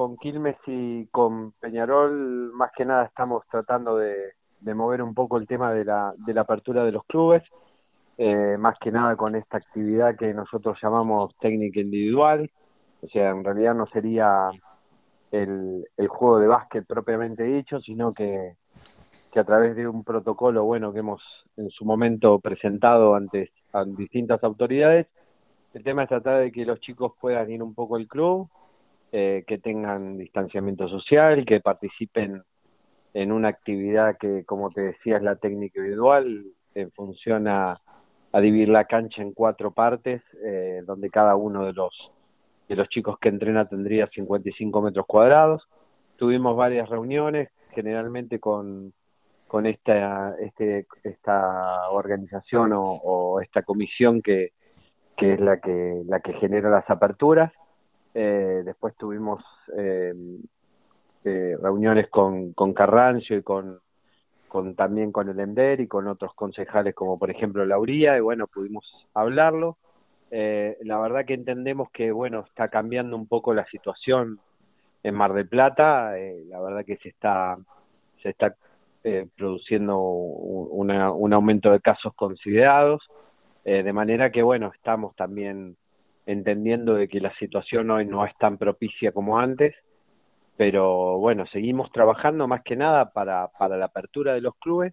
con Quilmes y con Peñarol, más que nada estamos tratando de, mover un poco el tema de la, de la apertura de los clubes, eh, más que nada con esta actividad que nosotros llamamos técnica individual, o sea, en realidad no sería el, juego de básquet propiamente dicho, sino que, que a través de un protocolo bueno que hemos en su momento presentado ante distintas autoridades, el tema es tratar de que los chicos puedan ir un poco al club, eh, que tengan distanciamiento social, que participen en una actividad que, como te decía, es la técnica individual, en función a, dividir la cancha en cuatro partes, eh, donde cada uno de los de los chicos que entrena tendría 55 metros cuadrados. Tuvimos varias reuniones, generalmente con, con esta, este, esta organización o, o esta comisión que, que es la que, la que genera las aperturas. Eh, después tuvimos eh, eh, reuniones con, con Carrancio y con, con también con el EMDER y con otros concejales como por ejemplo Lauría y bueno, pudimos hablarlo. Eh, la verdad que entendemos que bueno, está cambiando un poco la situación en Mar del Plata, eh, la verdad que se está se está produciendo una, un aumento de casos considerados, de manera que bueno, estamos también entendiendo de que la situación hoy no es tan propicia como antes, pero bueno, seguimos trabajando más que nada para, para la apertura de los clubes,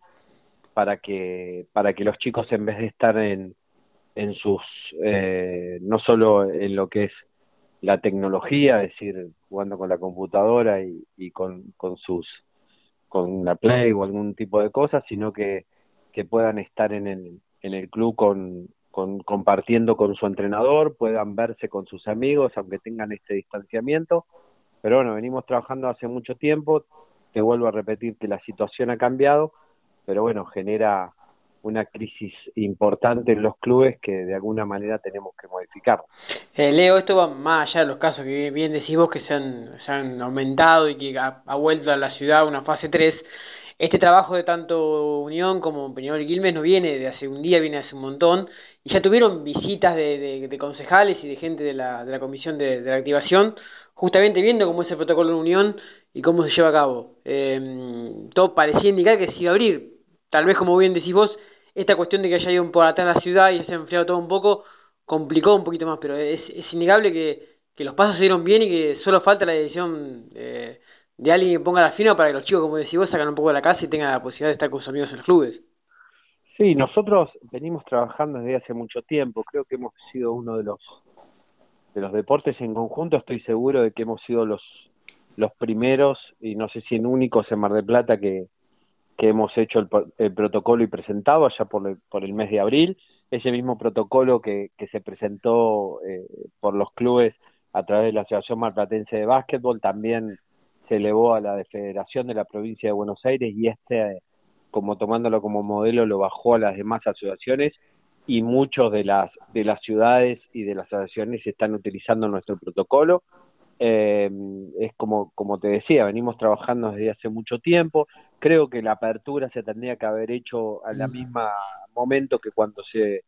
para que, para que los chicos en vez de estar en, en sus, eh, no solo en lo que es la tecnología, es decir, jugando con la computadora y, y con, con sus, con la Play o algún tipo de cosas, sino que, que puedan estar en el, en el club con, con, compartiendo con su entrenador, puedan verse con sus amigos, aunque tengan este distanciamiento. Pero bueno, venimos trabajando hace mucho tiempo, te vuelvo a repetir que la situación ha cambiado, pero bueno, genera una crisis importante en los clubes que de alguna manera tenemos que modificar. Eh, Leo, esto va más allá de los casos que bien decís vos que se han, aumentado y que ha, vuelto a la ciudad una fase 3 este trabajo de tanto Unión como Peñarol Quilmes no viene de hace un día, viene hace un montón, y ya tuvieron visitas de, de, concejales y de gente de la, de la comisión de, de, la activación, justamente viendo cómo es el protocolo de Unión y cómo se lleva a cabo. Eh, todo parecía indicar que se iba a abrir, tal vez como bien decís vos, esta cuestión de que haya ido por atrás la ciudad y se ha enfriado todo un poco, complicó un poquito más, pero es, es innegable que, que los pasos se dieron bien y que solo falta la decisión eh, de alguien que ponga la firma para que los chicos, como decís vos, sacan un poco de la casa y tengan la posibilidad de estar con sus amigos en los clubes. Sí, nosotros venimos trabajando desde hace mucho tiempo. Creo que hemos sido uno de los de los deportes en conjunto. Estoy seguro de que hemos sido los los primeros y no sé si en únicos en Mar del Plata que que hemos hecho el, el protocolo y presentado allá por el, por el mes de abril. Ese mismo protocolo que, que se presentó eh, por los clubes a través de la Asociación Marplatense de Básquetbol también se elevó a la Federación de la Provincia de Buenos Aires y este, como tomándolo como modelo, lo bajó a las demás asociaciones y muchos de las de las ciudades y de las asociaciones están utilizando nuestro protocolo. Eh, es como como te decía, venimos trabajando desde hace mucho tiempo. Creo que la apertura se tendría que haber hecho al mm. mismo momento que cuando se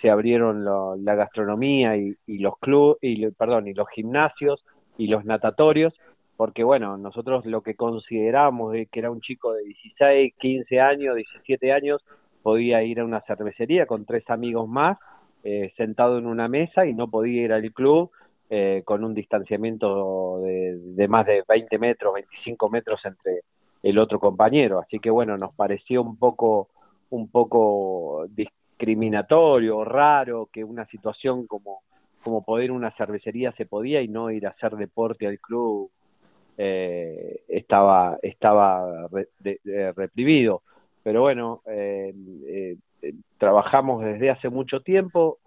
se abrieron lo, la gastronomía y, y los clubes y perdón y los gimnasios y los natatorios porque bueno, nosotros lo que consideramos de que era un chico de 16, 15 años, 17 años, podía ir a una cervecería con tres amigos más, eh, sentado en una mesa y no podía ir al club eh, con un distanciamiento de, de más de 20 metros, 25 metros entre el otro compañero. Así que bueno, nos pareció un poco, un poco discriminatorio, raro que una situación como como poder una cervecería se podía y no ir a hacer deporte al club eh, estaba estaba reprimido. Pero bueno eh, eh, trabajamos desde hace mucho tiempo.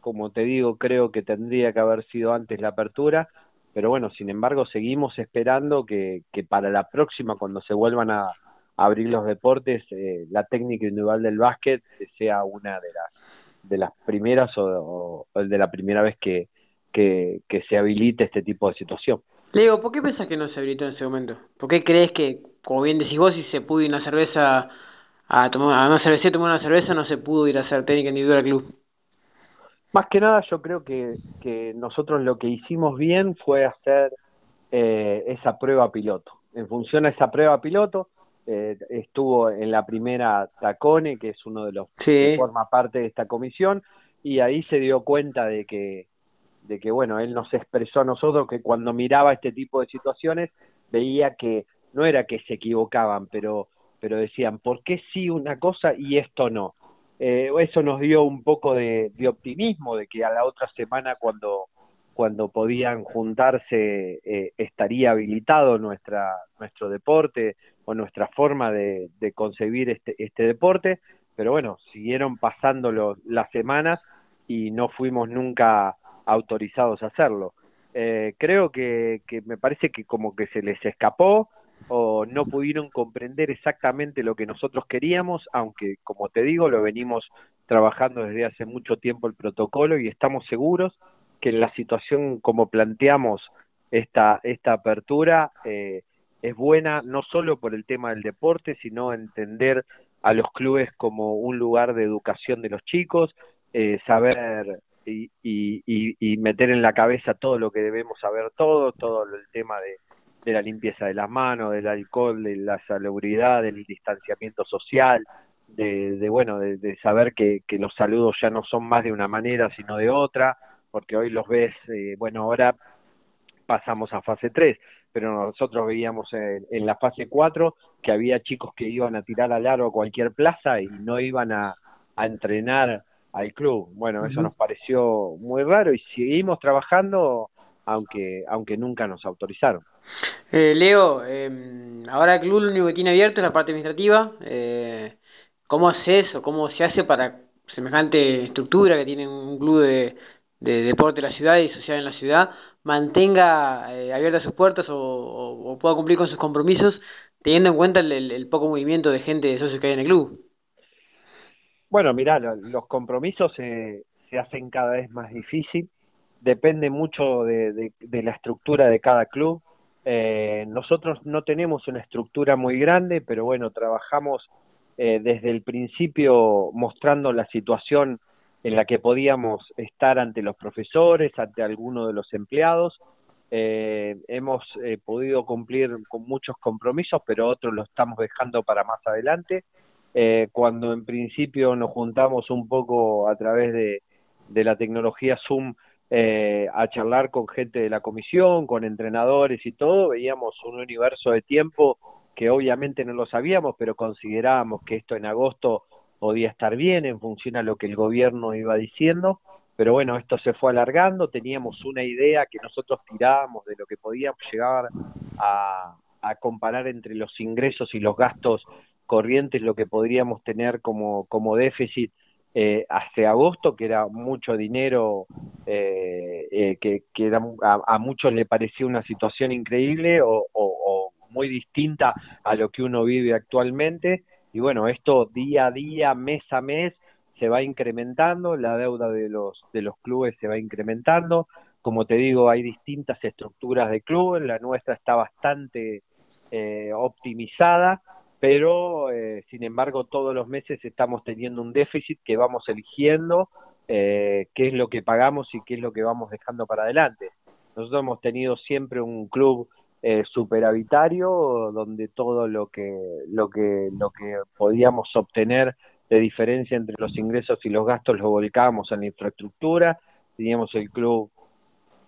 Como te digo creo que tendría que haber sido antes la apertura. Pero bueno sin embargo seguimos esperando que, que para la próxima cuando se vuelvan a, abrir los deportes eh, la técnica individual del básquet sea una de las de las primeras o, o de la primera vez que, que, que se habilite este tipo de situación Leo, ¿por qué pensás que no se habilitó en ese momento? ¿Por qué crees que, como bien decís vos, si se pudo ir una cerveza a tomar a una cerveza tomar una cerveza, no se pudo ir a hacer técnica individual al club? Más que nada yo creo que, que nosotros lo que hicimos bien fue hacer eh, esa prueba piloto. En función a esa prueba piloto, eh, estuvo en la primera Tacone, que es uno de los que forma parte de esta comisión, y ahí se dio cuenta de que, de que, bueno, él nos expresó a nosotros que cuando miraba este tipo de situaciones veía que no era que se equivocaban, pero, pero decían, ¿por qué sí una cosa y esto no? Eh, eso nos dio un poco de, de optimismo de que a la otra semana cuando cuando podían juntarse eh, estaría habilitado nuestra nuestro deporte o nuestra forma de, de concebir este este deporte pero bueno siguieron pasando los, las semanas y no fuimos nunca autorizados a hacerlo. Eh, creo que, me parece que como que se les escapó o no pudieron comprender exactamente lo que nosotros queríamos, aunque como te digo, lo venimos trabajando desde hace mucho tiempo el protocolo y estamos seguros que la situación como planteamos esta, esta apertura eh, es buena no solo por el tema del deporte, sino entender a los clubes como un lugar de educación de los chicos, eh, saber y, y, y, meter en la cabeza todo lo que debemos saber todo, todo el tema de, de la limpieza de las manos, del alcohol, de la salubridad, del distanciamiento social, de, de bueno, de, de saber que, los saludos ya no son más de una manera, sino de otra, porque hoy los ves, eh, bueno, ahora pasamos a fase 3, pero nosotros veíamos en, la fase 4 que había chicos que iban a tirar al aro a cualquier plaza y no iban a, a entrenar al club. Bueno, eso nos pareció muy raro y seguimos trabajando aunque aunque nunca nos autorizaron. Eh, Leo, eh, ahora el club lo único que tiene abierto es la parte administrativa. Eh, ¿Cómo haces o cómo se hace para semejante estructura que tiene un club de, de deporte de la ciudad y social en la ciudad mantenga eh, abiertas sus puertas o, o, pueda cumplir con sus compromisos teniendo en cuenta el, el, poco movimiento de gente de socios que hay en el club. Bueno, mira, los compromisos se, se hacen cada vez más difícil, depende mucho de, de, de la estructura de cada club. Eh, nosotros no tenemos una estructura muy grande, pero bueno, trabajamos eh, desde el principio mostrando la situación en la que podíamos estar ante los profesores, ante alguno de los empleados. Eh, hemos eh, podido cumplir con muchos compromisos, pero otros los estamos dejando para más adelante. Eh, cuando en principio nos juntamos un poco a través de, la tecnología Zoom eh, a charlar con gente de la comisión, con entrenadores y todo, veíamos un universo de tiempo que obviamente no lo sabíamos, pero considerábamos que esto en agosto podía estar bien en función a lo que el gobierno iba diciendo, pero bueno, esto se fue alargando, teníamos una idea que nosotros tirábamos de lo que podíamos llegar a, a comparar entre los ingresos y los gastos corrientes, lo que podríamos tener como, como déficit eh, agosto, que era mucho dinero, eh, eh, que, que era, a, a, muchos le parecía una situación increíble o, o, o muy distinta a lo que uno vive actualmente. Y bueno, esto día a día, mes a mes, se va incrementando, la deuda de los, de los clubes se va incrementando, como te digo, hay distintas estructuras de clubes, la nuestra está bastante eh, optimizada, pero eh, sin embargo todos los meses estamos teniendo un déficit que vamos eligiendo eh, qué es lo que pagamos y qué es lo que vamos dejando para adelante. Nosotros hemos tenido siempre un club eh, superavitario donde todo lo que lo que lo que podíamos obtener de diferencia entre los ingresos y los gastos lo volcábamos en la infraestructura teníamos el club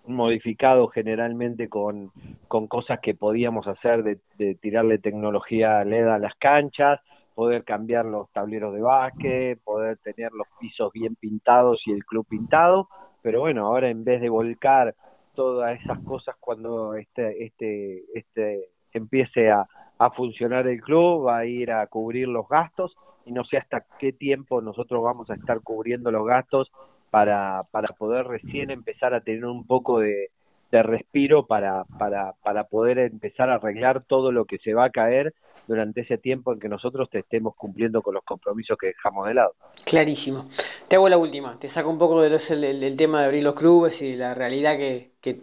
modificado generalmente con, con cosas que podíamos hacer de, tirarle tecnología LED a las canchas, poder cambiar los tableros de básquet, poder tener los pisos bien pintados y el club pintado, pero bueno, ahora en vez de volcar todas esas cosas cuando este este este empiece a, a funcionar el club, va a ir a cubrir los gastos. Y no sé hasta qué tiempo nosotros vamos a estar cubriendo los gastos para para poder recién empezar a tener un poco de, de respiro para para para poder empezar a arreglar todo lo que se va a caer durante ese tiempo en que nosotros te estemos cumpliendo con los compromisos que dejamos de lado. Clarísimo. Te hago la última, te saco un poco de el, el, el, tema de abrir los clubes y la realidad que, que,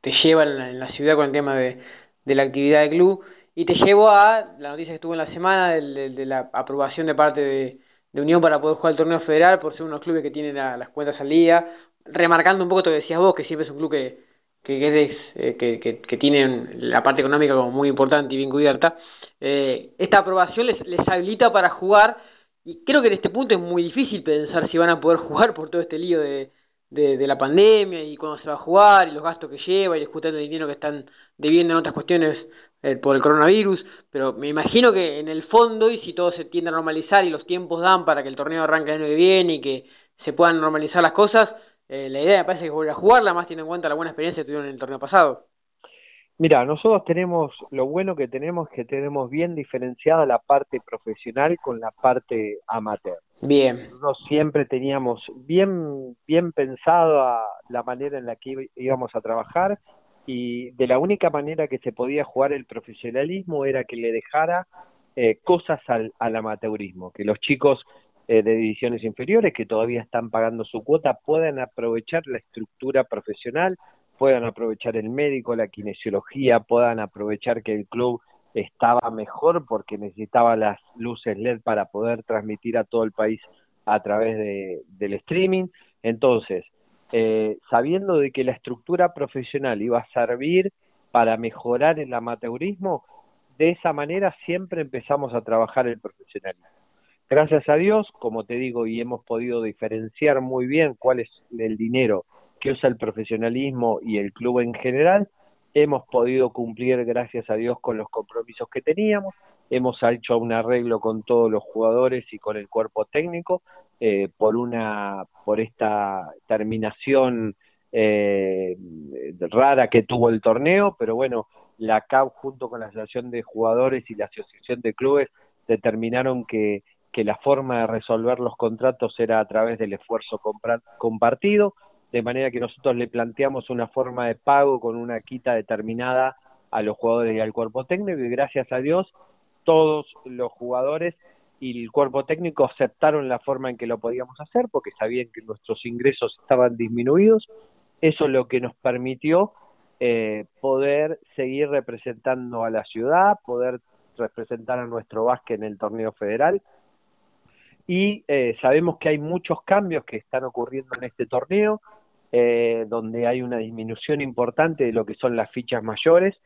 te, lleva en la, ciudad con el tema de, de la actividad del club y te llevo a la noticia que estuvo en la semana de, de, de la aprobación de parte de, de Unión para poder jugar el torneo federal por ser unos clubes que tienen la, las cuentas al día, remarcando un poco, te decías vos, que siempre es un club que que, eh, que, que, que, tienen la parte económica como muy importante y bien cubierta, eh, esta aprobación les, les habilita para jugar. Y creo que en este punto es muy difícil pensar si van a poder jugar por todo este lío de, de, la pandemia y cuándo se va a jugar y los gastos que lleva y el dinero que están debiendo en otras cuestiones eh, por el coronavirus, pero me imagino que en el fondo y si todo se tiende a normalizar y los tiempos dan para que el torneo arranque el año que viene y que se puedan normalizar las cosas, eh, la idea me parece que es volver a jugarla, más teniendo en cuenta la buena experiencia que tuvieron en el torneo pasado. Mira, nosotros tenemos, lo bueno que tenemos es que tenemos bien diferenciada la parte profesional con la parte amateur. Bien. Nosotros siempre teníamos bien, bien pensado la manera en la que íbamos a trabajar y de la única manera que se podía jugar el profesionalismo era que le dejara eh, cosas al, al amateurismo, que los chicos eh, de divisiones inferiores que todavía están pagando su cuota puedan aprovechar la estructura profesional, puedan aprovechar el médico, la kinesiología, puedan aprovechar que el club estaba mejor porque necesitaba las luces LED para poder transmitir a todo el país a través de, del streaming. Entonces, eh, sabiendo de que la estructura profesional iba a servir para mejorar el amateurismo, de esa manera siempre empezamos a trabajar el profesionalismo. Gracias a Dios, como te digo, y hemos podido diferenciar muy bien cuál es el dinero que usa el profesionalismo y el club en general, hemos podido cumplir, gracias a Dios, con los compromisos que teníamos, hemos hecho un arreglo con todos los jugadores y con el cuerpo técnico eh, por una por esta terminación eh, rara que tuvo el torneo, pero bueno, la CAP junto con la Asociación de Jugadores y la Asociación de Clubes determinaron que que la forma de resolver los contratos era a través del esfuerzo compartido, de manera que nosotros le planteamos una forma de pago con una quita determinada a los jugadores y al cuerpo técnico y gracias a Dios todos los jugadores y el cuerpo técnico aceptaron la forma en que lo podíamos hacer porque sabían que nuestros ingresos estaban disminuidos. Eso es lo que nos permitió eh, poder seguir representando a la ciudad, poder representar a nuestro básquet en el torneo federal y eh, sabemos que hay muchos cambios que están ocurriendo en este torneo, eh, donde hay una disminución importante de lo que son las fichas mayores.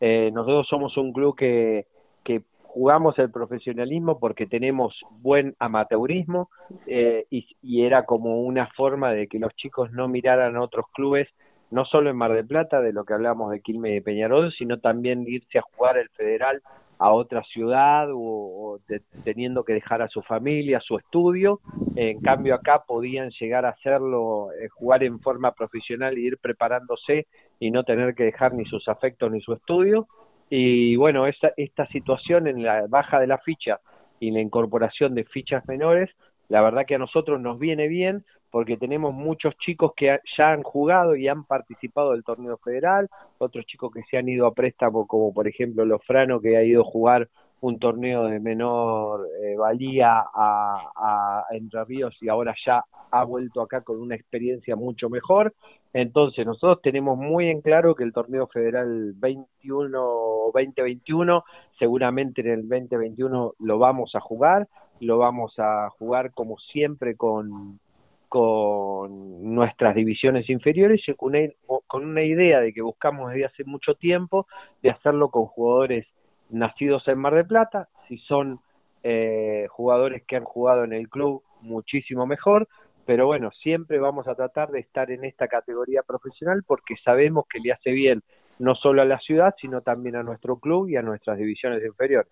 Eh, nosotros somos un club que, que jugamos el profesionalismo porque tenemos buen amateurismo eh, y, y era como una forma de que los chicos no miraran a otros clubes no solo en Mar del Plata, de lo que hablamos de Quilmes y Peñarol, sino también irse a jugar el federal a otra ciudad o, teniendo que dejar a su familia, su estudio. En cambio acá podían llegar a hacerlo, eh, jugar en forma profesional y ir preparándose y no tener que dejar ni sus afectos ni su estudio. Y bueno, esta, esta situación en la baja de la ficha y la incorporación de fichas menores, la verdad que a nosotros nos viene bien porque tenemos muchos chicos que ya han jugado y han participado del torneo federal, otros chicos que se han ido a préstamo, como por ejemplo Lofrano, que ha ido a jugar un torneo de menor eh, valía a, a Entre Ríos y ahora ya ha vuelto acá con una experiencia mucho mejor. Entonces, nosotros tenemos muy en claro que el torneo federal 21 o 2021, seguramente en el 2021 lo vamos a jugar, lo vamos a jugar como siempre con con nuestras divisiones inferiores y con una idea de que buscamos desde hace mucho tiempo de hacerlo con jugadores nacidos en Mar del Plata, si son eh, jugadores que han jugado en el club muchísimo mejor, pero bueno, siempre vamos a tratar de estar en esta categoría profesional porque sabemos que le hace bien no solo a la ciudad, sino también a nuestro club y a nuestras divisiones inferiores.